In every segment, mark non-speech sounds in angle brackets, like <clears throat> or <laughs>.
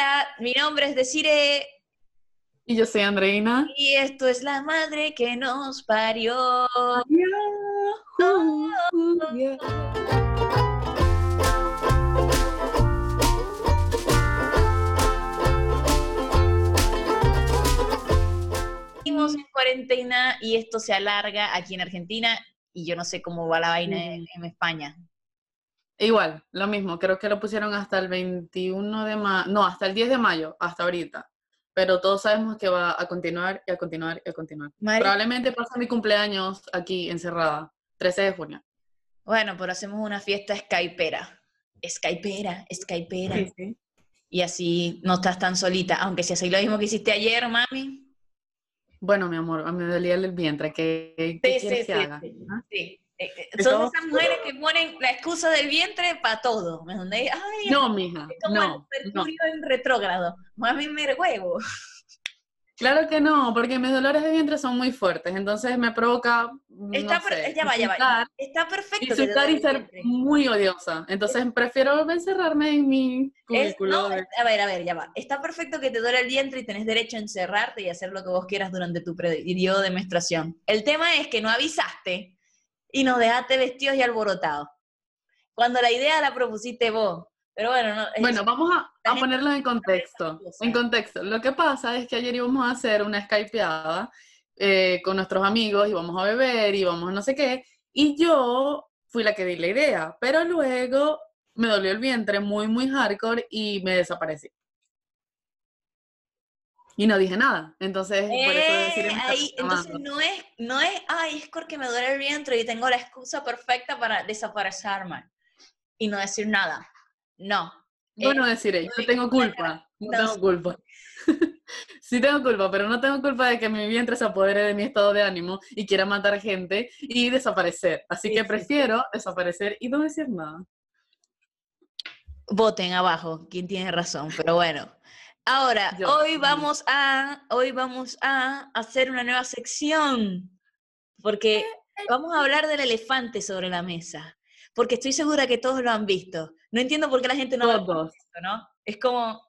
Hola, mi nombre es Desire. Y yo soy Andreina. Y esto es la madre que nos parió. Seguimos en cuarentena y esto se alarga aquí en Argentina y yo no sé cómo va la vaina en, en España. Igual, lo mismo, creo que lo pusieron hasta el 21 de mayo, no, hasta el 10 de mayo, hasta ahorita. Pero todos sabemos que va a continuar y a continuar y a continuar. Madre- Probablemente pase mi cumpleaños aquí encerrada, 13 de junio. Bueno, pero hacemos una fiesta skypera. Skypera, skypera. sí. Y así no estás tan solita, aunque si hacéis lo mismo que hiciste ayer, mami. Bueno, mi amor, a mí me dolía el vientre. ¿Qué, qué Sí, sí, que sí, haga? sí. ¿Ah? Sí. Eh, eh, Son esas mujeres que ponen la excusa del vientre para todo, ¿me? Ay, No, mija, es como no, el no. en retrógrado. Mami, me huevo. Claro que no, porque mis dolores de vientre son muy fuertes, entonces me provoca, no Está, per- sé, ya va, ya va. Está perfecto. insultar y ser muy odiosa. Entonces prefiero encerrarme en mi Es- cubículo. no, a ver, a ver, ya va. Está perfecto que te duele el vientre y tenés derecho a encerrarte y hacer lo que vos quieras durante tu periodo de menstruación. El tema es que no avisaste y nos dejaste vestidos y alborotados. Cuando la idea la propusiste vos. Pero bueno, no, Bueno, vamos a, a gente ponerlo en contexto. En contexto. Lo que pasa es que ayer íbamos a hacer una skypeada eh, con nuestros amigos y vamos a beber y vamos a no sé qué. Y yo fui la que di la idea, pero luego me dolió el vientre muy, muy hardcore y me desaparecí. Y no dije nada. Entonces, por eso Eh, decir ahí, entonces no es, no es, ay, es porque me duele el vientre y tengo la excusa perfecta para desaparecerme y no decir nada. No. Bueno, deciré, yo tengo culpa, no tengo culpa. <laughs> sí tengo culpa, pero no tengo culpa de que mi vientre se apodere de mi estado de ánimo y quiera matar gente y desaparecer. Así Sí, que sí, prefiero desaparecer y no decir nada. Voten abajo, quién tiene razón, pero bueno. Ahora, Yo. hoy vamos a, hoy vamos a hacer una nueva sección, porque vamos a hablar del elefante sobre la mesa, porque estoy segura que todos lo han visto. No entiendo por qué la gente no lo ha visto, ¿no? Es como,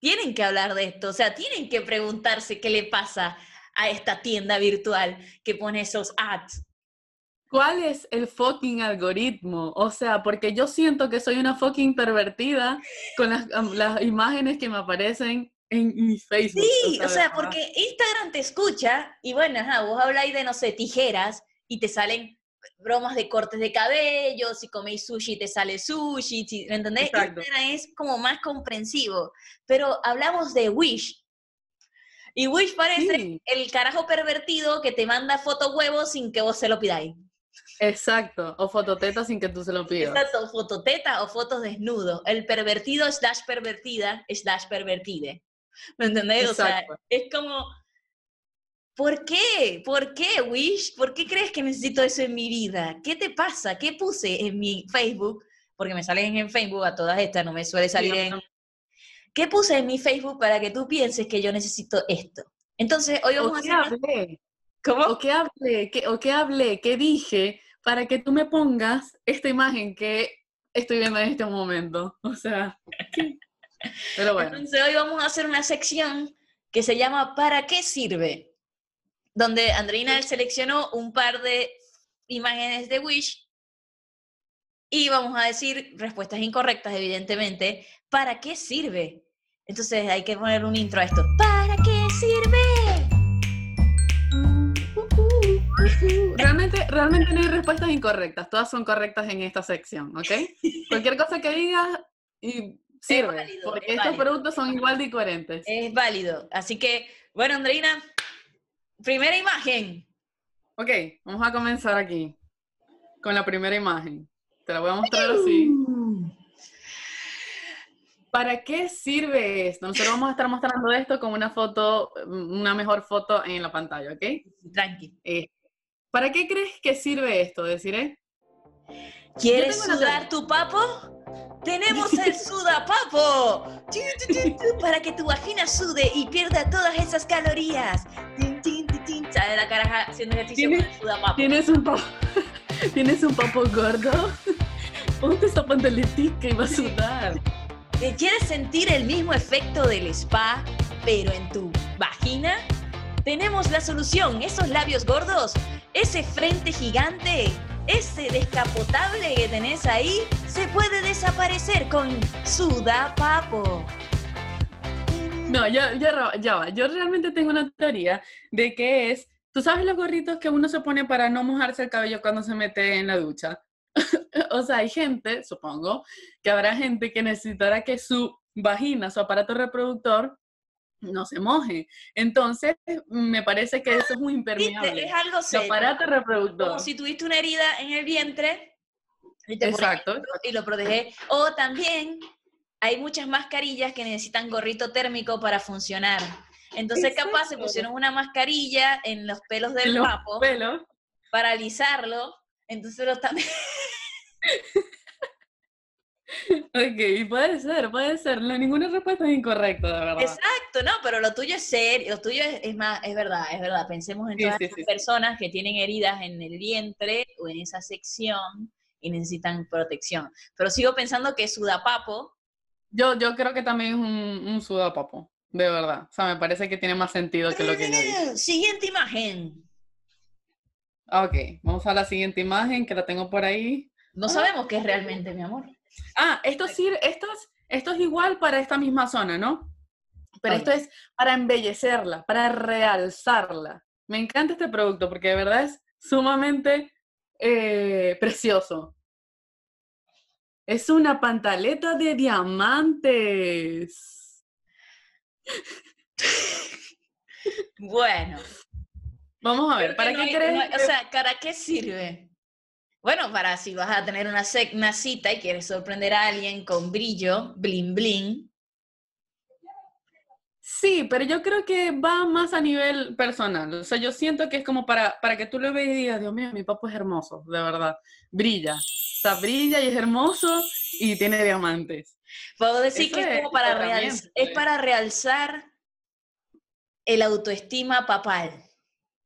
tienen que hablar de esto, o sea, tienen que preguntarse qué le pasa a esta tienda virtual que pone esos ads. ¿Cuál es el fucking algoritmo? O sea, porque yo siento que soy una fucking pervertida con las, imágenes que me aparecen en mi Facebook. Sí, o sea, porque Instagram te escucha y bueno, ajá, vos habláis de, no sé, tijeras y te salen bromas de cortes de cabello, si coméis sushi te sale sushi, si- ¿me entendés? Exacto. Instagram es como más comprensivo, pero hablamos de Wish. Y Wish parece Sí. el carajo pervertido que te manda foto huevos sin que vos se lo pidáis. Exacto, o fototeta sin que tú se lo pidas. Exacto, fototeta o fotos desnudo. El pervertido slash pervertida slash pervertide. ¿Me entendés? O sea, Exacto. es como, ¿por qué? ¿Por qué, Wish? ¿Por qué crees que necesito eso en mi vida? ¿Qué te pasa? ¿Qué puse en mi Facebook? Porque me salen en Facebook a todas estas, no me suele salir en... ¿Qué puse en mi Facebook para que tú pienses que yo necesito esto? Entonces, hoy ¿O vamos a qué hacer... hablé? ¿Cómo? ¿O qué hablé? ¿Qué, ¿O qué hablé? ¿Qué dije? Para que tú me pongas esta imagen que estoy viendo en este momento. O sea, ¿qué? pero bueno. Entonces hoy vamos a hacer una sección que se llama ¿Para qué sirve? Donde Andreina seleccionó un par de imágenes de Wish y vamos a decir respuestas incorrectas, evidentemente. ¿Para qué sirve? Entonces hay que poner un intro a esto. ¿Para qué sirve? Realmente, no hay respuestas incorrectas, todas son correctas en esta sección, ¿ok? <laughs> Cualquier cosa que digas y sirve, válido, porque es estos válido. productos son igual de incoherentes. Es válido. Así que, bueno, Andreina, primera imagen. Ok, vamos a comenzar aquí con la primera imagen. Te la voy a mostrar así. ¿Para qué sirve esto? Nosotros vamos a estar mostrando esto con una foto, una mejor foto en la pantalla, ¿ok? Tranqui. Eh, ¿Para qué crees que sirve esto? Deciré. ¿Quieres tengo una sudar tu papo? ¡Tenemos el <laughs> sudapapo! Para que tu vagina sude y pierda todas esas calorías. Sale la caraja haciendo ejercicio con ¿Tienes- el sudapapo. ¿Tienes un papo, <laughs> ¿Tienes un papo gordo? <laughs> Ponte esa pantaletica y va a sudar. ¿Te quieres sentir el mismo efecto del spa, pero en tu vagina? Tenemos la solución, esos labios gordos, ese frente gigante, ese descapotable que tenés ahí, se puede desaparecer con Suda Papo. No, yo, yo, ya va. Yo realmente tengo una teoría de que es, ¿tú sabes los gorritos que uno se pone para no mojarse el cabello cuando se mete en la ducha? <laughs> o sea, hay gente, supongo, que habrá gente que necesitará que su vagina, su aparato reproductor, no se moje. Entonces, me parece que eso es muy impermeable. Es algo serio. aparato reproductor. Como si tuviste una herida en el vientre y te exacto, y lo protege. O también hay muchas mascarillas que necesitan gorrito térmico para funcionar. Entonces, capaz se pusieron una mascarilla en los pelos del los papo pelos. para alisarlo. Entonces lo también. <laughs> <laughs> Ok, puede ser, puede ser. No, ninguna respuesta es incorrecta, de verdad. Exacto, no, pero lo tuyo es serio, lo tuyo es, más, es verdad, es verdad. Pensemos en todas las personas que tienen heridas en el vientre o en esa sección y necesitan protección. Pero sigo pensando que sudapapo. Yo, yo creo que también es un, un sudapapo, de verdad. O sea, me parece que tiene más sentido que lo que yo. <laughs> Siguiente imagen. Ok, vamos a la siguiente imagen que la tengo por ahí. No sabemos qué es realmente, mi amor. Ah, esto sí, esto es, esto es igual para esta misma zona, ¿no? Pero esto es para embellecerla, para realzarla. Me encanta este producto porque de verdad es sumamente eh, precioso. Es una pantaleta de diamantes. <laughs> bueno. Vamos a ver, ¿para qué crees? o sea, ¿para qué sirve? Bueno, para si vas a tener una, una cita y quieres sorprender a alguien con brillo, bling bling. Sí, pero yo creo que va más a nivel personal. O sea, yo siento que es como para, para que tú lo veas y digas, Dios mío, mi papá es hermoso, de verdad. Brilla. O sea, brilla y es hermoso y tiene diamantes. Puedo decir que es, como para, realzar, es para realzar el autoestima papal.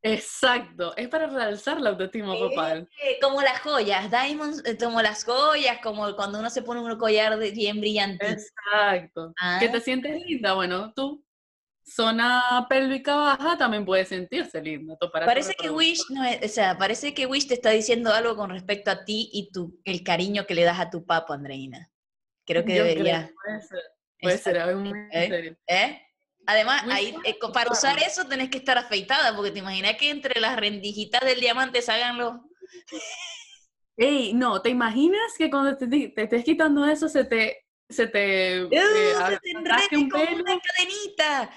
Exacto, es para realzar la autoestima papal. como las joyas, diamonds, eh, como las joyas, como cuando uno se pone un collar de, bien brillante. Exacto. Que ah. te sientes linda, bueno, tú, zona pélvica baja, también puedes sentirse linda. parece que Wish, no o sea, parece que Wish te está diciendo algo con respecto a ti y tu, el cariño que le das a tu papo, Andreina. Creo que debería. puede ser, puede ser, muy ¿Eh? serio. ¿Eh? Además, ahí, eh, para usar eso tenés que estar afeitada, porque te imaginas que entre las rendijitas del diamante salgan los... Ey, no, ¿te imaginas que cuando te, te estés quitando eso se te... Se te, uh, se te enrede un como pelo? una cadenita.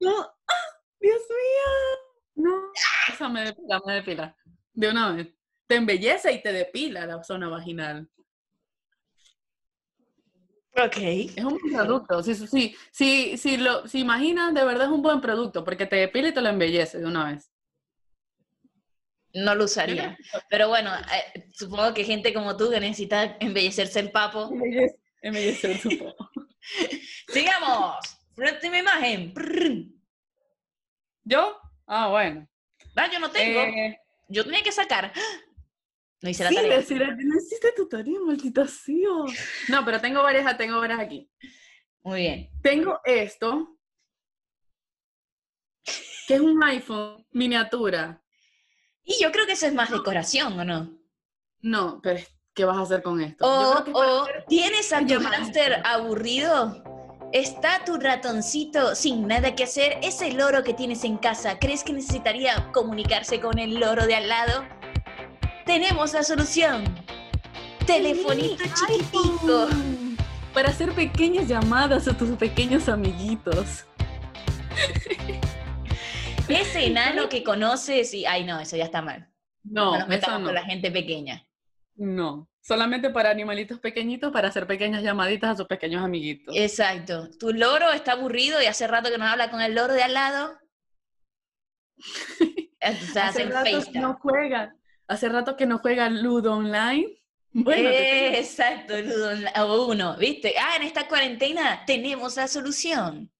No, ¡ah! Dios mío. No, esa me depila, me depila. De una vez. Te embellece y te depila la zona vaginal. Ok. Es un buen producto. Sí, sí, sí, sí, lo, si imaginas, de verdad es un buen producto porque te depila y te lo embellece de una vez. No lo usaría. Pero bueno, eh, supongo que gente como tú que necesita embellecerse el papo. Embellecer su papo. <laughs> Sigamos. Próxima imagen. ¿Yo? Ah, bueno. Ah, yo no tengo. Eh, yo tenía que sacar. No hice la sí, tarea. Decir, no hiciste tu tarea, maldita No, pero tengo varias, tengo varias aquí. Muy bien. Tengo esto, que es un iPhone miniatura. Y yo creo que eso es más decoración, ¿o no? No, pero ¿qué vas a hacer con esto? O, ¿tienes a tu máster aburrido? ¿Está tu ratoncito sin nada que hacer? ¿Ese loro que tienes en casa, crees que necesitaría comunicarse con el loro de al lado? Tenemos la solución. Telefonito chiquitico. Para hacer pequeñas llamadas a tus pequeños amiguitos. <laughs> Ese enano que conoces y... Ay, no, eso ya está mal. No, no eso no. con la gente pequeña. No, solamente para animalitos pequeñitos para hacer pequeñas llamaditas a sus pequeños amiguitos. Exacto. Tu loro está aburrido y hace rato que no habla con el loro de al lado. <laughs> hace rato no juega. Hace rato que no juega Ludo Online. <laughs> Bueno, exacto, Ludo Online. O uno, ¿viste? Ah, en esta cuarentena tenemos la solución.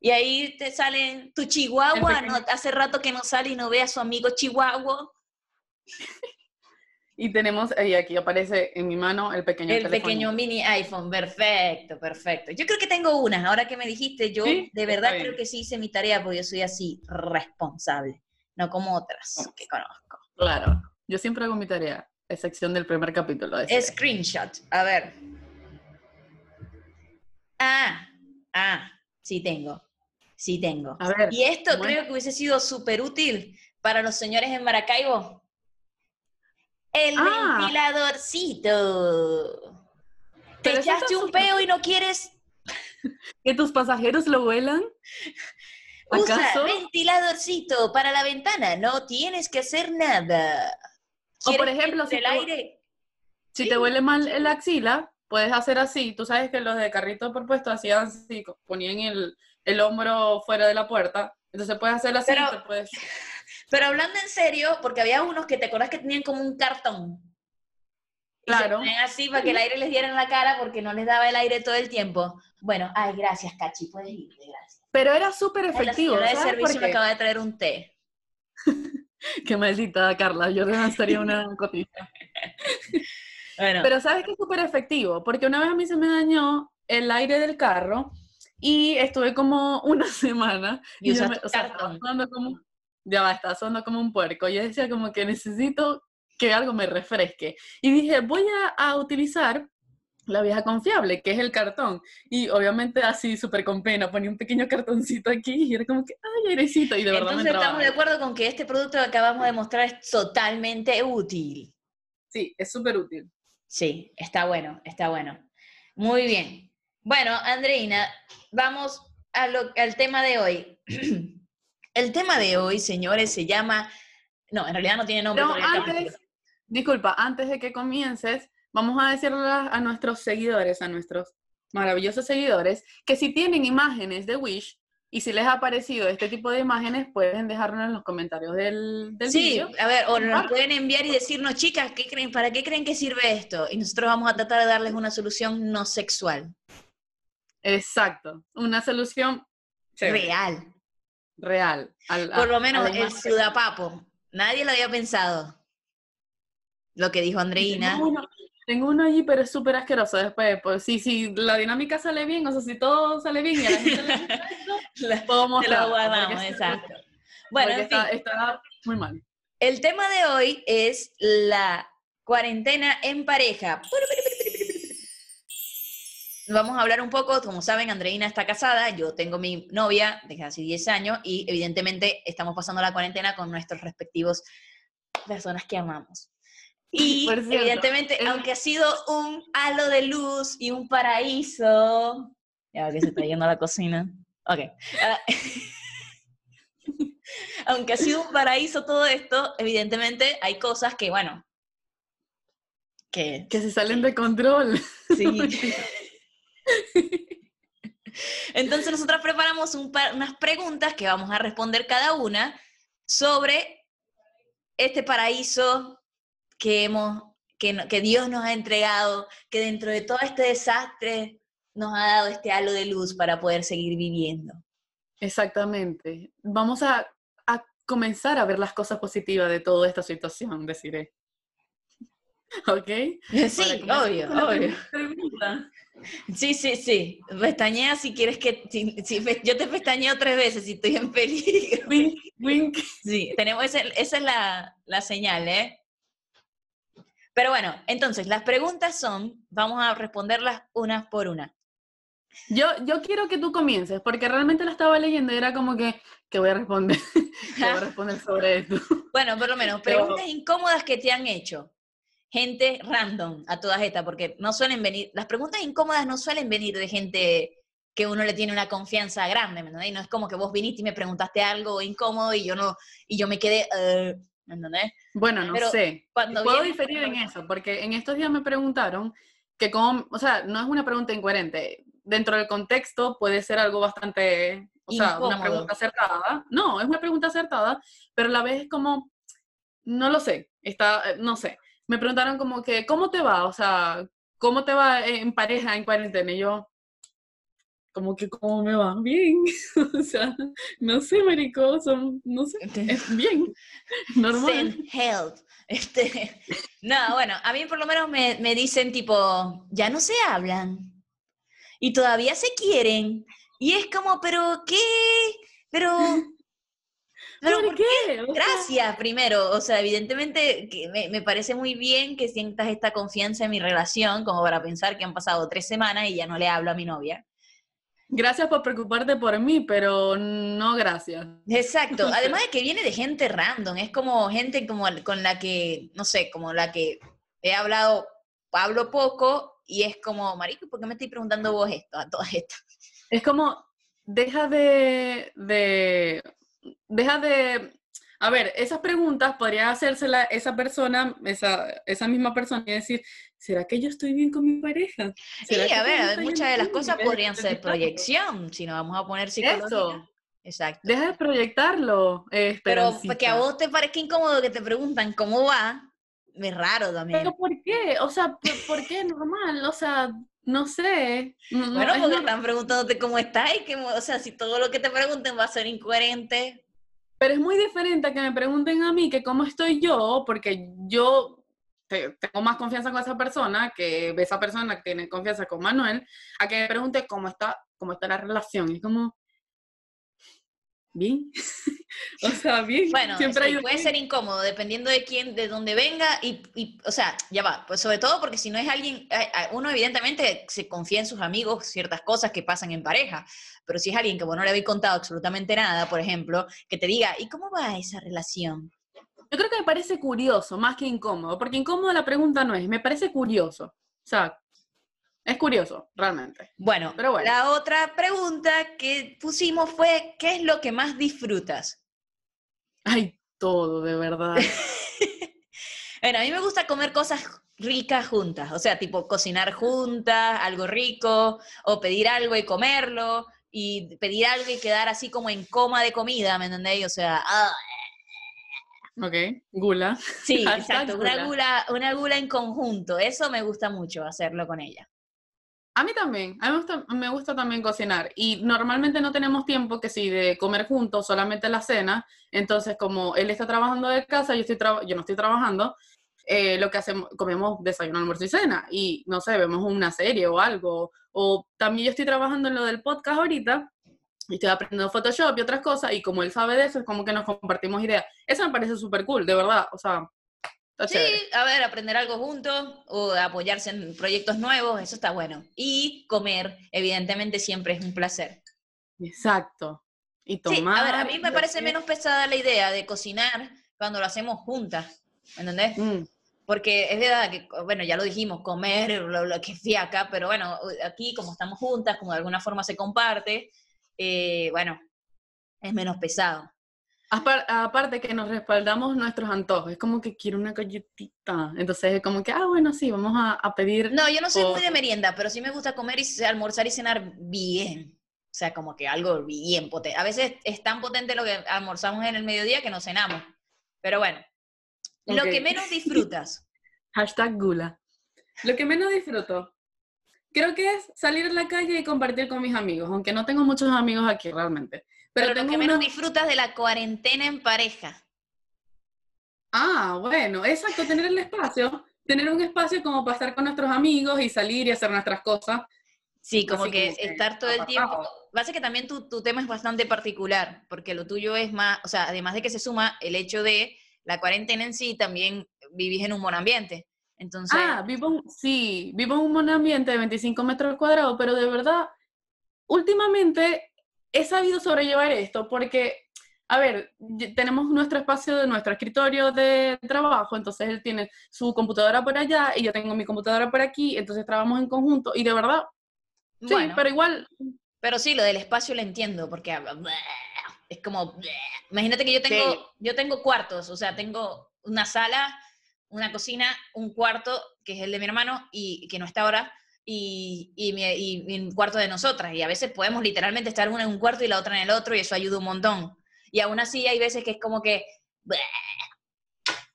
Y ahí te salen tu chihuahua, no, hace rato que no sale y no ve a su amigo chihuahua. <laughs> Y tenemos, y aquí aparece en mi mano el pequeño El teléfono. pequeño mini iPhone, perfecto, perfecto. Yo creo que tengo unas, ahora que me dijiste, yo Sí, de verdad creo que sí hice mi tarea porque yo soy así responsable, no como otras que conozco. Claro, yo siempre hago mi tarea, excepción del primer capítulo. de. Screenshot, a ver. Ah, ah, sí tengo, sí tengo. A ver, Y esto bueno. creo que hubiese sido súper útil para los señores en Maracaibo. El Ah. ventiladorcito. Te Pero echaste un peo y no quieres <laughs> ¿que tus pasajeros lo vuelan? Usa ¿Acaso? ventiladorcito para la ventana, no tienes que hacer nada. O, por ¿Quieres que ejemplo, si el tú- aire. Si Sí. te huele mal la axila, puedes hacer así. Tú sabes que los de carrito por puesto hacían así, ponían el, el hombro fuera de la puerta. Entonces puedes hacer así, Pero- te puedes... <laughs> Pero hablando en serio, porque había unos que te acuerdas que tenían como un cartón. Y Claro. así para que el aire les diera en la cara porque no les daba el aire todo el tiempo. Bueno, ay, gracias, Cachi, puedes irte, gracias. Pero era súper Ay, La efectivo. señora de ¿sabes por servicio me acaba de traer un té. <laughs> <laughs> Qué maldita, Carla. Yo le lanzaría una <laughs> cotilla. Bueno, Pero ¿sabes qué es súper efectivo? Porque una vez a mí se me dañó el aire del carro y estuve como <laughs> una semana Y yo usaste me- o sea, estaba sudando como, ya va, estaba sudando como un puerco. Yo decía como que necesito que algo me refresque. Y dije, voy a, a utilizar la vieja confiable, que es el cartón. Y obviamente así súper con pena, ponía un pequeño cartoncito aquí y era como que, ay, airecito. Y de verdad entonces me estamos de acuerdo con que este producto que acabamos de mostrar es totalmente útil. Sí, es súper útil. Sí, está bueno, está bueno. Muy bien. Bueno, Andreina, vamos a lo- al tema de hoy. <clears throat> El tema de hoy, señores, se llama... No, en realidad no tiene nombre. Capítulo. antes, disculpa, antes de que comiences, vamos a decirle a a nuestros seguidores, a nuestros maravillosos seguidores, que si tienen imágenes de Wish y si les ha parecido este tipo de imágenes, pueden dejarlo en los comentarios del, del Sí, vídeo. a ver, o nos pueden enviar y decirnos, chicas, ¿qué creen, ¿para qué creen que sirve esto? Y nosotros vamos a tratar de darles una solución no sexual, Exacto, una solución chévere, real. real. al- Por lo menos el sudapapo. Nadie lo había pensado. Lo que dijo Andreina. Tengo uno allí, pero es súper asqueroso después. Pues sí, sí, la dinámica sale bien, o sea, si todo sale bien y a la gente le gusta <laughs> eso, puedo Te lo guardamos, exacto. Bueno, fin, está, está muy mal. el tema de hoy es la cuarentena en pareja. Vamos a hablar un poco, como saben, Andreina está casada, yo tengo mi novia desde hace 10 años y evidentemente estamos pasando la cuarentena con nuestros respectivos personas que amamos. Y evidentemente, aunque ha sido un halo de luz y un paraíso, ya que se está yendo a la cocina. Ok. Ah, <laughs> aunque ha sido un paraíso todo esto, evidentemente hay cosas que, bueno, que Que se salen de control. sí. <laughs> Entonces nosotras preparamos un par- unas preguntas que vamos a responder cada una sobre este paraíso que hemos, que, que Dios nos ha entregado, que dentro de todo este desastre nos ha dado este halo de luz para poder seguir viviendo. Exactamente. Vamos a, a comenzar a ver las cosas positivas de toda esta situación, deciré. <laughs> ¿Ok? Sí, obvio, obvio. pregunta. Sí, sí, sí. Pestañea si quieres que... si- si yo te pestañeo tres veces si estoy en peligro. Wink, wink. Sí, tenemos ese- esa es la, la señal, ¿eh? Pero bueno, entonces, las preguntas son, vamos a responderlas unas por una. Yo, yo quiero que tú comiences, porque realmente la estaba leyendo y era como que, que voy a responder, <laughs> que voy a responder sobre esto. <laughs> Bueno, por lo menos, Pero- preguntas incómodas que te han hecho. Gente random a todas estas, porque no suelen venir, las preguntas incómodas no suelen venir de gente que uno le tiene una confianza grande, ¿me entendés? No es como que vos viniste y me preguntaste algo incómodo y yo no, y yo me quedé, eh, ¿me entendés? Bueno, no Pero sé. Cuando Puedo viene- diferir en eso, porque en estos días me preguntaron que como, o sea, no es una pregunta incoherente. Dentro del contexto puede ser algo bastante, o sea, una Incómodo. pregunta acertada. No, es una pregunta acertada, pero a la vez es como, no lo sé, está, no sé. Me preguntaron como que, ¿cómo te va? O sea, ¿cómo te va en pareja en cuarentena? Y yo, como que cómo me va, bien. <laughs> o sea, no sé, marico, son, no sé, es bien, <laughs> normal. Send help. Este, no, bueno, a mí por lo menos me, me dicen tipo, ya no se hablan y todavía se quieren. Y es como, pero ¿qué? Pero pero ¿Por qué? O sea, Gracias, primero. O sea, evidentemente que me, me parece muy bien que sientas esta confianza en mi relación, como para pensar que han pasado tres semanas y ya no le hablo a mi novia. Gracias por preocuparte por mí, pero no gracias. Exacto. <laughs> Además de que viene de gente random, es como gente como con la que, no sé, como la que he hablado, hablo poco y es como, marico, ¿por qué me estoy preguntando vos esto, a todas estas? Es como, deja de, de, deja de, a ver, esas preguntas podría hacérsela esa persona, esa, esa misma persona y decir, ¿será que yo estoy bien con mi pareja? Sí, ¿Será que a ver, muchas de las cosas podrían ser proyección, si nos vamos a poner psicológicas. Eso. Exacto. Deja de proyectarlo, eh, Pero que a vos te parezca incómodo que te preguntan cómo va, es raro también. ¿Pero por qué? O sea, ¿por, por qué normal? O sea, no sé. No- no, Bueno, porque están preguntándote cómo estás y que, o sea, si todo lo que te pregunten va a ser incoherente. Pero es muy diferente a que me pregunten a mí que cómo estoy yo, porque yo te- tengo más confianza con esa persona, que esa persona que tiene confianza con Manuel, a que me pregunte cómo está, cómo está la relación. Y es como, bien. <laughs> o sea, bien. Bueno, Siempre sí, ha ido puede ser incómodo dependiendo de quién, de dónde venga y, y, o sea, ya va, pues sobre todo porque si no es alguien, uno evidentemente se confía en sus amigos ciertas cosas que pasan en pareja, pero si es alguien que vos no le habéis contado absolutamente nada, por ejemplo, que te diga, ¿y cómo va esa relación? Yo creo que me parece curioso, más que incómodo, porque incómodo la pregunta no es, me parece curioso. O sea, es curioso, realmente. Bueno, Pero bueno. la otra pregunta que pusimos fue, ¿qué es lo que más disfrutas? Ay, todo, de verdad. <laughs> Bueno, a mí me gusta comer cosas ricas juntas, o sea, tipo cocinar juntas, algo rico, o pedir algo y comerlo, y pedir algo y quedar así como en coma de comida, ¿me entendéis? O sea, ah, ok, gula. sí, <laughs> exacto, una gula. una gula en conjunto, eso me gusta mucho hacerlo con ella. A mí también, a mí me gusta, me gusta también cocinar y normalmente no tenemos tiempo que si de comer juntos, solamente la cena, entonces como él está trabajando de casa, yo, estoy yo no estoy trabajando, eh, lo que hacemos, comemos desayuno, almuerzo y cena y no sé, vemos una serie o algo, o también yo estoy trabajando en lo del podcast ahorita y estoy aprendiendo Photoshop y otras cosas y como él sabe de eso, es como que nos compartimos ideas. Eso me parece súper cool, de verdad, o sea, está Sí, chévere. a ver, aprender algo juntos o apoyarse en proyectos nuevos, eso está bueno. Y comer, evidentemente, siempre es un placer. Exacto. Y Sí, tomar. a ver, a mí me parece hacer- menos pesada la idea de cocinar cuando lo hacemos juntas, ¿me entendés? Mm. Porque es verdad que, bueno, ya lo dijimos, comer, lo, lo que fiaca, pero bueno, aquí como estamos juntas, como de alguna forma se comparte, eh, bueno, es menos pesado. Apar- aparte que nos respaldamos nuestros antojos, es como que quiero una galletita. Entonces es como que, ah, bueno, sí, vamos a, a pedir. No, yo no soy muy de merienda, pero sí me gusta comer y almorzar y cenar bien. O sea, como que algo bien potente. A veces es tan potente lo que almorzamos en el mediodía que no cenamos. Pero bueno, lo que menos disfrutas. <laughs> Hashtag gula. Lo que menos disfruto, creo que es salir a la calle y compartir con mis amigos, aunque no tengo muchos amigos aquí realmente. Pero, Pero, lo que menos disfrutas de la cuarentena en pareja. Ah, bueno, exacto, tener el espacio, tener un espacio como para estar con nuestros amigos y salir y hacer nuestras cosas. Sí, como que como que estar todo el tiempo. Pasa que también tu, tu tema es bastante particular, porque lo tuyo es más, o sea, además de que se suma el hecho de la cuarentena en sí, también vivís en un buen ambiente. Entonces, Ah, vivo, sí, vivo en un buen ambiente de 25 metros cuadrados, pero de verdad, últimamente he sabido sobrellevar esto porque, a ver, tenemos nuestro espacio de nuestro escritorio de trabajo, entonces él tiene su computadora por allá y yo tengo mi computadora por aquí, entonces trabajamos en conjunto y de verdad, sí, bueno, pero igual, pero sí, lo del espacio lo entiendo, porque es como, imagínate que yo tengo, Sí. yo tengo cuartos, o sea, tengo una sala, una cocina, un cuarto, que es el de mi hermano, y que no está ahora, y, y, mi- y- y un cuarto de nosotras, y a veces podemos literalmente estar una en un cuarto y la otra en el otro, y eso ayuda un montón. Y aún así hay veces que es como que,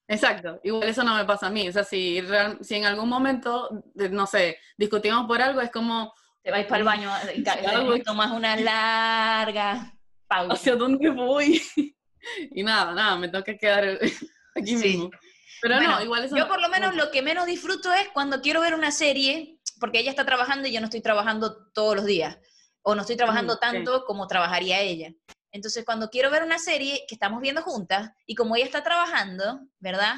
exacto, igual eso no me pasa a mí, o sea, si, real- si en algún momento, no sé, discutimos por algo, es como, Te vais para el baño, <laughs> tomas una larga <laughs> pausa. ¿Hacia dónde voy? <laughs> y nada, nada, me tengo que quedar aquí Sí. mismo. Pero Bueno, no, igual eso Yo no- por lo menos lo que menos disfruto es cuando quiero ver una serie, porque ella está trabajando y yo no estoy trabajando todos los días, o no estoy trabajando Mm, ok. tanto como trabajaría ella. Entonces, cuando quiero ver una serie que estamos viendo juntas, y como ella está trabajando, ¿verdad?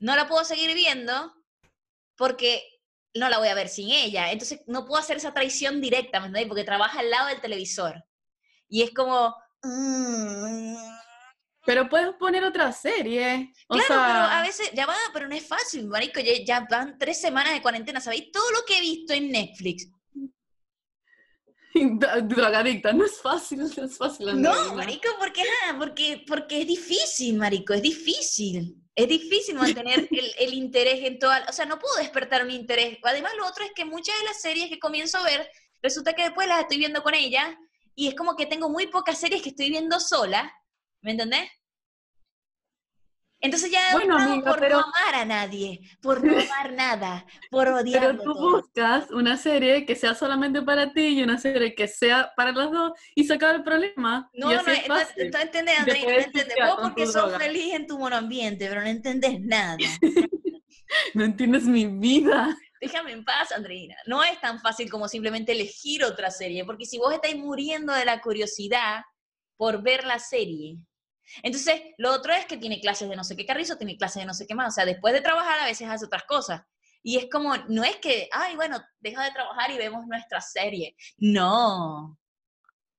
No la puedo seguir viendo porque no la voy a ver sin ella. Entonces, no puedo hacer esa traición directa, ¿me entendéis? Porque trabaja al lado del televisor. Y es como... mm, Pero puedes poner otra serie. O Claro, sea, pero a veces, ya va, pero no es fácil, marico, ya, ya van tres semanas de cuarentena, ¿sabéis? Todo lo que he visto en Netflix. <laughs> drogadicta, no es fácil, no es fácil. No, marico, ¿por qué nada? Porque, porque es difícil, marico, es difícil. Es difícil mantener <laughs> el, el interés en toda, o sea, no puedo despertar un interés. Además, lo otro es que muchas de las series que comienzo a ver, resulta que después las estoy viendo con ella, y es como que tengo muy pocas series que estoy viendo sola, ¿me entendés? Entonces ya Bueno, amiga, por pero- no amar a nadie, por no <laughs> amar nada, por Pero odiarlo tú todo. buscas una serie que sea solamente para ti y una serie que sea para las dos y se acaba el problema. No, y no, así no, no, fácil. no entendés, Te Andrés, no entendés. Vos porque sos droga. feliz en tu monoambiente, pero no entendés nada. <laughs> No entiendes mi vida. Déjame en paz, Andreina. No es tan fácil como simplemente elegir otra serie, porque si vos estáis muriendo de la curiosidad por ver la serie, entonces lo otro es que tiene clases de no sé qué carrizo, tiene clases de no sé qué más. O sea, después de trabajar a veces hace otras cosas. Y es como, no es que, ay, bueno, deja de trabajar y vemos nuestra serie. No.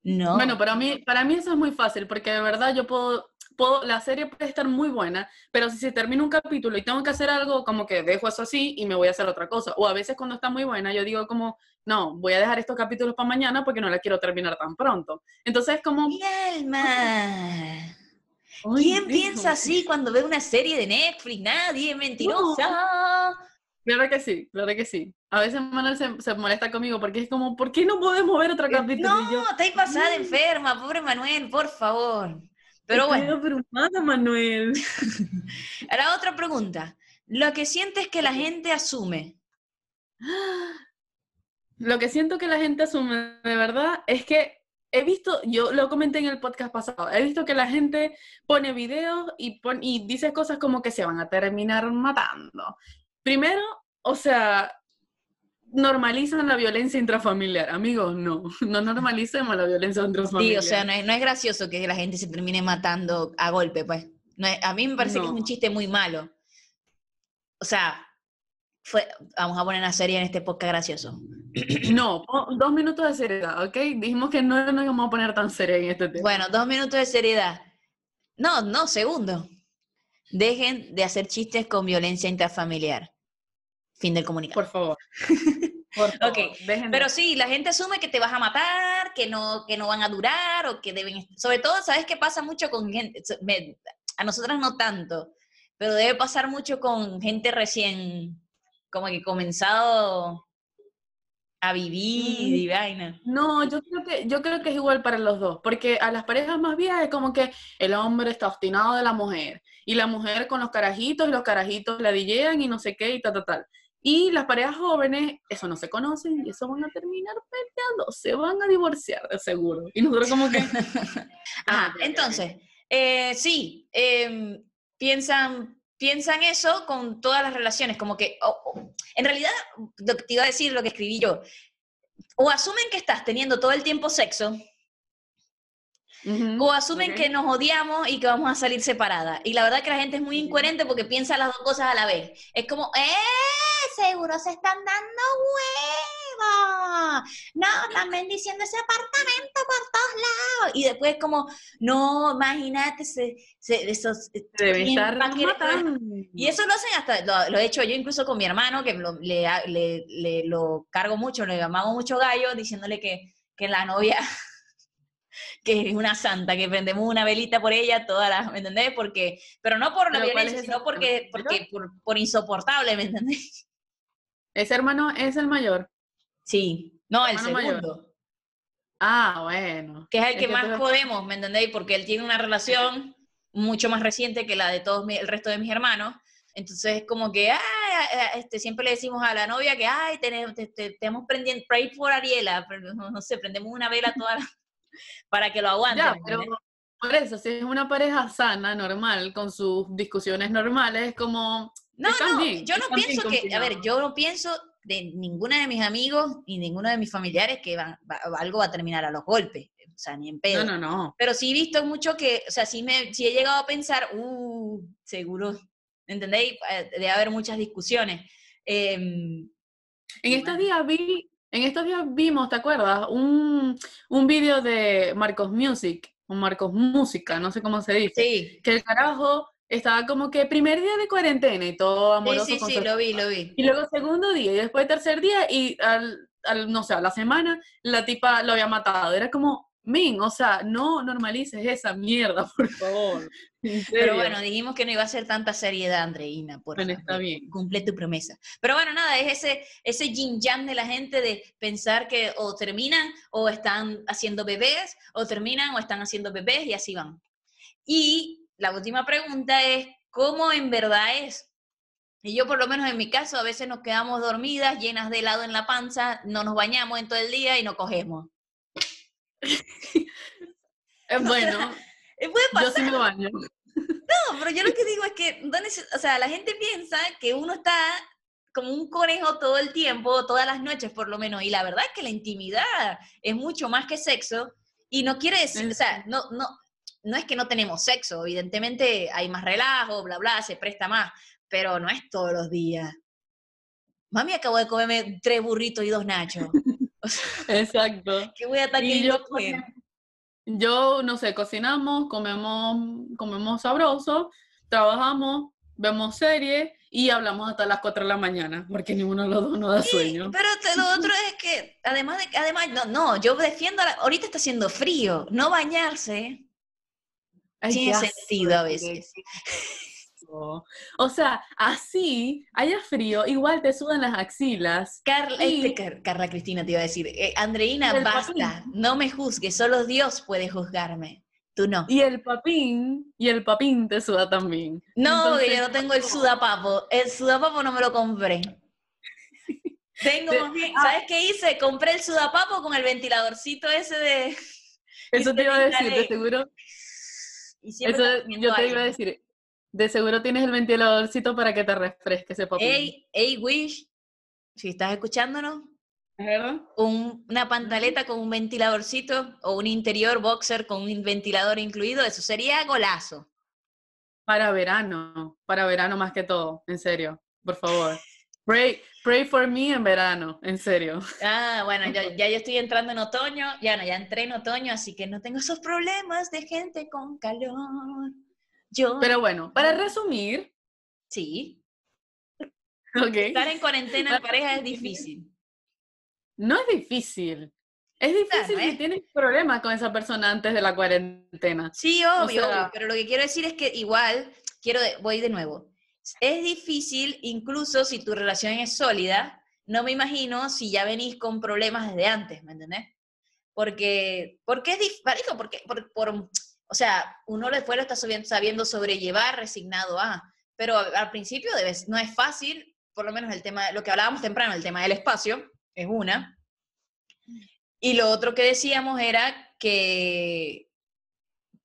No. Bueno, para mí, para mí eso es muy fácil, porque de verdad yo puedo, puedo, la serie puede estar muy buena, pero si se termina un capítulo y tengo que hacer algo, como que dejo eso así y me voy a hacer otra cosa. O a veces cuando está muy buena, yo digo como, no, voy a dejar estos capítulos para mañana porque no la quiero terminar tan pronto. Entonces es como... Mi alma. "Ay, ¿Quién Dios". piensa así cuando ve una serie de Netflix? Nadie, mentirosa. Claro que sí, claro que sí. A veces Manuel se, se molesta conmigo porque es como, ¿por qué no podemos ver otro capítulo? Y yo, No, estáis pasada de enferma, pobre Manuel, por favor. Pero "Estoy bueno, Manuel. <laughs> ahora otra pregunta. Lo que sientes que la gente asume. <gasps> Lo que siento que la gente asume de verdad es que he visto, yo lo comenté en el podcast pasado, he visto que la gente pone videos y, pon- y dice cosas como que se van a terminar matando. Primero, o sea, normalizan la violencia intrafamiliar. Amigos, no, no normalicemos la violencia Sí, intrafamiliar. o sea, no es, no es gracioso que la gente se termine matando a golpe, pues. No es- a mí me parece que es un chiste muy malo. O sea, fue, vamos a poner una serie en este podcast gracioso. <clears throat> No, dos minutos de seriedad, ¿ok? Dijimos que no nos íbamos a poner tan serios en este tema. Bueno, dos minutos de seriedad. No, no, segundo. Dejen de hacer chistes con violencia intrafamiliar. Fin del comunicado. Por favor. <laughs> Por favor, Pero sí, la gente asume que te vas a matar, que no, que no van a durar o que deben... Sobre todo, ¿sabes qué pasa mucho con gente? me- A nosotras no tanto, pero debe pasar mucho con gente recién, como que comenzado a vivir y vaina. No, yo creo que yo creo que es igual para los dos, porque a las parejas más viejas es como que el hombre está obstinado de la mujer y la mujer con los carajitos y los carajitos la dillean y no sé qué y tal tal tal. Y las parejas jóvenes, eso no se conocen y eso van a terminar peleando, se van a divorciar de seguro. Y nosotros como que <laughs> Ajá, ok, entonces, eh, sí, em, piensan, piensan eso con todas las relaciones, como que, en realidad, lo que te iba a decir, lo que escribí yo, o asumen que estás teniendo todo el tiempo sexo, o asumen que nos odiamos y que vamos a salir separadas. Y la verdad que la gente es muy incoherente porque piensa las dos cosas a la vez. Es como, ¡eh! Seguro se están dando huevos. No, están bendiciendo ese apartamento por todos lados. Y después como, no, imagínate, se, se- esos, se deben ¿quién estar va a querer- matando. y eso lo hacen hasta, lo, lo he hecho yo incluso con mi hermano, que lo, le, le- le- lo cargo mucho, le llamamos mucho gallo, diciéndole que, que la novia, <laughs> que es una santa, que prendemos una velita por ella, todas las, ¿me entendés? Porque, pero no por la Pero ¿cuál violencia, es sino porque, porque por, por insoportable, ¿me entendés? Ese hermano es el mayor. Sí, no, el Hermano mayor. segundo, Ah, bueno. que es el Es que que más tú- podemos, ¿me entendéis? Porque él tiene una relación mucho más reciente que la de todos mi- el resto de mis hermanos. Entonces es como que, ah, ay, este, siempre le decimos a la novia que, ay, tenemos, te, te- tenemos prendiendo, pray for Ariela, pero no, no sé, prendemos una vela <laughs> toda la- para que lo aguante. Ya, ¿me pero por eso, si es una pareja sana, normal, con sus discusiones normales, es como... No, no, bien, yo no pienso que, a ver, yo no pienso de ninguna de mis amigos y ninguno de mis familiares que van- va- algo va a terminar a los golpes, o sea, ni en pedo. No, no, no. Pero sí he visto mucho que, o sea, sí, me, sí he llegado a pensar, uh, seguro, ¿entendéis? Eh, Debe haber muchas discusiones. Em, En estos bueno. días vi, en estos días vimos, ¿te acuerdas? Un, un vídeo de Marcos Music, o Marcos Música, no sé cómo se dice, sí, que el carajo estaba como que primer día de cuarentena y todo sí, amoroso sí, sí, su lo vi, lo vi. Y luego segundo día, y después tercer día, y al, al, no sé, a la semana, la tipa lo había matado. Era como, min, o sea, no normalices esa mierda, <laughs> por favor. Pero bueno, dijimos que no iba a ser tanta seriedad, Andreina, por Bueno, está bien. Cumple tu promesa. Pero bueno, nada, es ese, ese yin yang de la gente de pensar que o terminan o están haciendo bebés, o terminan o están haciendo bebés y así van. Y la última pregunta es, ¿cómo en verdad es? Y yo por lo menos en mi caso a veces nos quedamos dormidas, llenas de helado en la panza, no nos bañamos en todo el día y no cogemos. Eh, <laughs> bueno, Eh, Puede yo pasar, sí me baño. No, pero yo lo que digo es que, o sea, la gente piensa que uno está como un conejo todo el tiempo, todas las noches por lo menos, y la verdad es que la intimidad es mucho más que sexo, y no quiere decir, o sea, no, no, no es que no tenemos sexo, evidentemente hay más relajo, bla, bla, se presta más, pero no es todos los días. Mami acabo de comerme tres burritos y dos nachos. O <laughs> sea, Exacto. <laughs> ¿qué voy a estar Y yo, yo, no sé, cocinamos, comemos, comemos sabroso, trabajamos, vemos series y hablamos hasta las 4 de la mañana, porque ninguno de los dos nos da sueño. Pero lo otro <laughs> es que, además de además, no, no, yo defiendo, la- ahorita está haciendo frío, no bañarse Ay, tiene sentido a veces. O sea, así, haya frío, igual te sudan las axilas. Carla, Y- este, Car- Carla Cristina te iba a decir, eh, Andreina, basta, papín. no me juzgues, solo Dios puede juzgarme, tú no. Y el papín, y el papín te suda también. No, que Entonces, yo no tengo el sudapapo, el sudapapo no me lo compré. <laughs> Tengo, De- más bien- ah. ¿sabes qué hice? Compré el sudapapo con el ventiladorcito ese de... Eso te iba a decir, de seguro, Y siempre eso yo te iba a decir, de seguro tienes el ventiladorcito para que te refresque ese papín. Ey, ey, Wish, si estás escuchándonos, un- una pantaleta con un ventiladorcito o un interior boxer con un ventilador incluido, eso sería golazo. Para verano, para verano más que todo, en serio, por favor. Pray, pray for me en verano, en serio. Ah, bueno, ya, ya yo estoy entrando en otoño, ya no, ya entré en otoño, así que no tengo esos problemas de gente con calor. Yo, Pero bueno, para resumir, sí, ok, estar en cuarentena en pareja es difícil. no es difícil. Es difícil ¿eh? si tienes problemas con esa persona antes de la cuarentena. Sí, obvio, sea- obvio, pero lo que quiero decir es que igual, quiero, voy de nuevo, es difícil incluso si tu relación es sólida, no me imagino si ya venís con problemas desde antes, ¿me entendés? Porque, porque es difícil, porque, por, por- o sea, uno después lo está sabiendo, sobrellevar, resignado a, pero al principio no es fácil, por lo menos el tema, lo que hablábamos temprano, el tema del espacio, es una. Y lo otro que decíamos era que,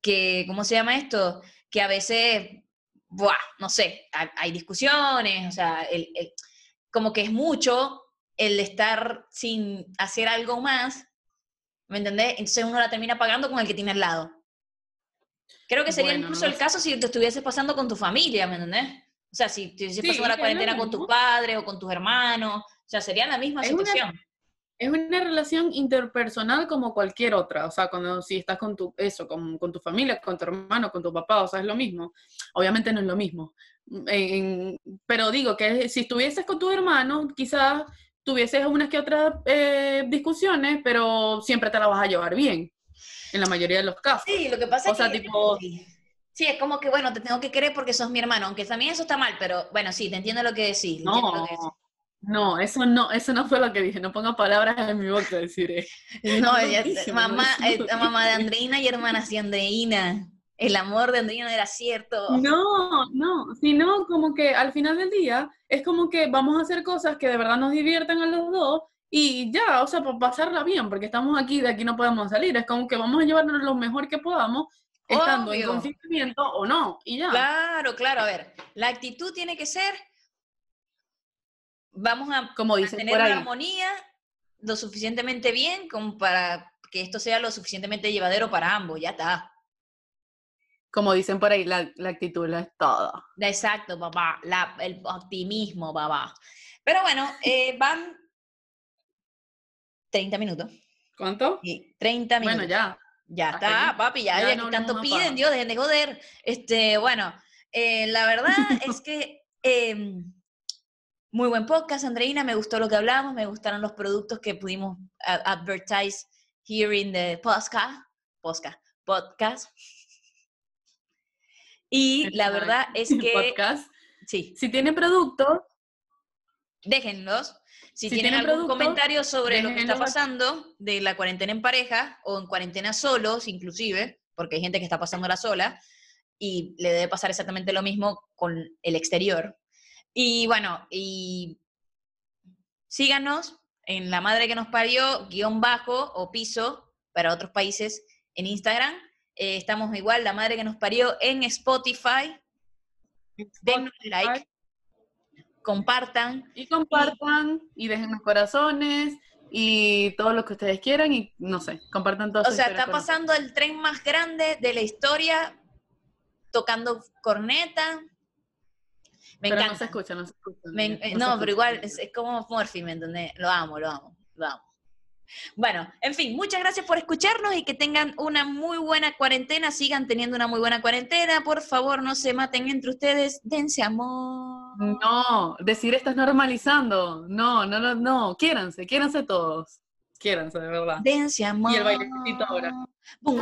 que, ¿cómo se llama esto? Que a veces, buah, no sé, ha- hay discusiones, o sea, el, el- como que es mucho el estar sin hacer algo más, ¿me entendés? Entonces uno la termina pagando con el que tiene al lado. Creo que sería Bueno, incluso no el sé. caso si te estuvieses pasando con tu familia, ¿me entendés? O sea, si te estuvieses Sí, pasando la cuarentena con tus padres o con tus hermanos, o sea, sería la misma Es una- situación. Es una relación interpersonal como cualquier otra, o sea, cuando si estás con tu, eso, con, con tu familia, con tu hermano, con tu papá, o sea, es lo mismo. Obviamente no es lo mismo. En- pero digo que si estuvieses con tu hermano, quizás tuvieses unas que otras eh, discusiones, pero siempre te la vas a llevar bien, en la mayoría de los casos. Sí, lo que pasa O es sea, que... tipo- Sí. Es como que, bueno, te tengo que querer porque sos mi hermano, aunque también eso está mal, pero bueno, sí, te entiendo lo que decís. entiendo lo No, que decís. No, eso no, eso no fue lo que dije, no ponga palabras en mi boca, deciré. No, ella- mamá, no eh, mamá de Andreina y hermana de Andreina. el amor de Andrina era cierto. No, no, sino como que al final del día es como que vamos a hacer cosas que de verdad nos diviertan a los dos y ya, o sea, para pasarla bien, porque estamos aquí, de aquí no podemos salir. Es como que vamos a llevarnos lo mejor que podamos, estando en Obvio. confinamiento o no, y ya. Claro, claro. A ver, la actitud tiene que ser, vamos a Como dicen por una armonía lo suficientemente bien como para que esto sea lo suficientemente llevadero para ambos. Ya está. Como dicen por ahí, la, la actitud lo es todo. Exacto, papá. La- el optimismo, papá. Pero bueno, eh, van 30 minutos. ¿Cuánto? Sí, 30 minutos. Bueno, ya. Ya está, ahí. papi, ya, Ya ya no tanto piden. Dios, dejen de joder. Este, bueno, eh, la verdad <laughs> es que em, muy buen podcast, Andreina, me gustó lo que hablamos, me gustaron los productos que pudimos advertise here in the podcast, podcast, podcast. Y la verdad es <laughs> que, Podcast. sí, Si tiene productos, déjenlos. Si, Si tienen, tienen algún comentario sobre lo que está pasando de la cuarentena en pareja o en cuarentena solos, inclusive, porque hay gente que está pasándola sola y le debe pasar exactamente lo mismo con el exterior. Y bueno, y síganos en La Madre que nos parió, guion bajo o piso para otros países en Instagram. Eh, estamos igual, La Madre que nos parió en Spotify. Denos like, compartan. y compartan y dejen los corazones y todo lo que ustedes quieran y no sé, compartan todo O sea, está pasando el tren más grande de la historia, tocando corneta. Me Pero encanta. no se escucha, no se escucha. Me no se no, escucha. pero igual es, es como Morphy, ¿me entendés? Lo amo, lo amo, lo amo. Bueno, en fin, muchas gracias por escucharnos y que tengan una muy buena cuarentena, sigan teniendo una muy buena cuarentena, por favor, no se maten entre ustedes, dense amor. No, decir esto es normalizando. No, no, no, no. Quiéranse, quiéranse todos. Quiéranse, de verdad. Dense amor. Y el bailecito ahora. Pum,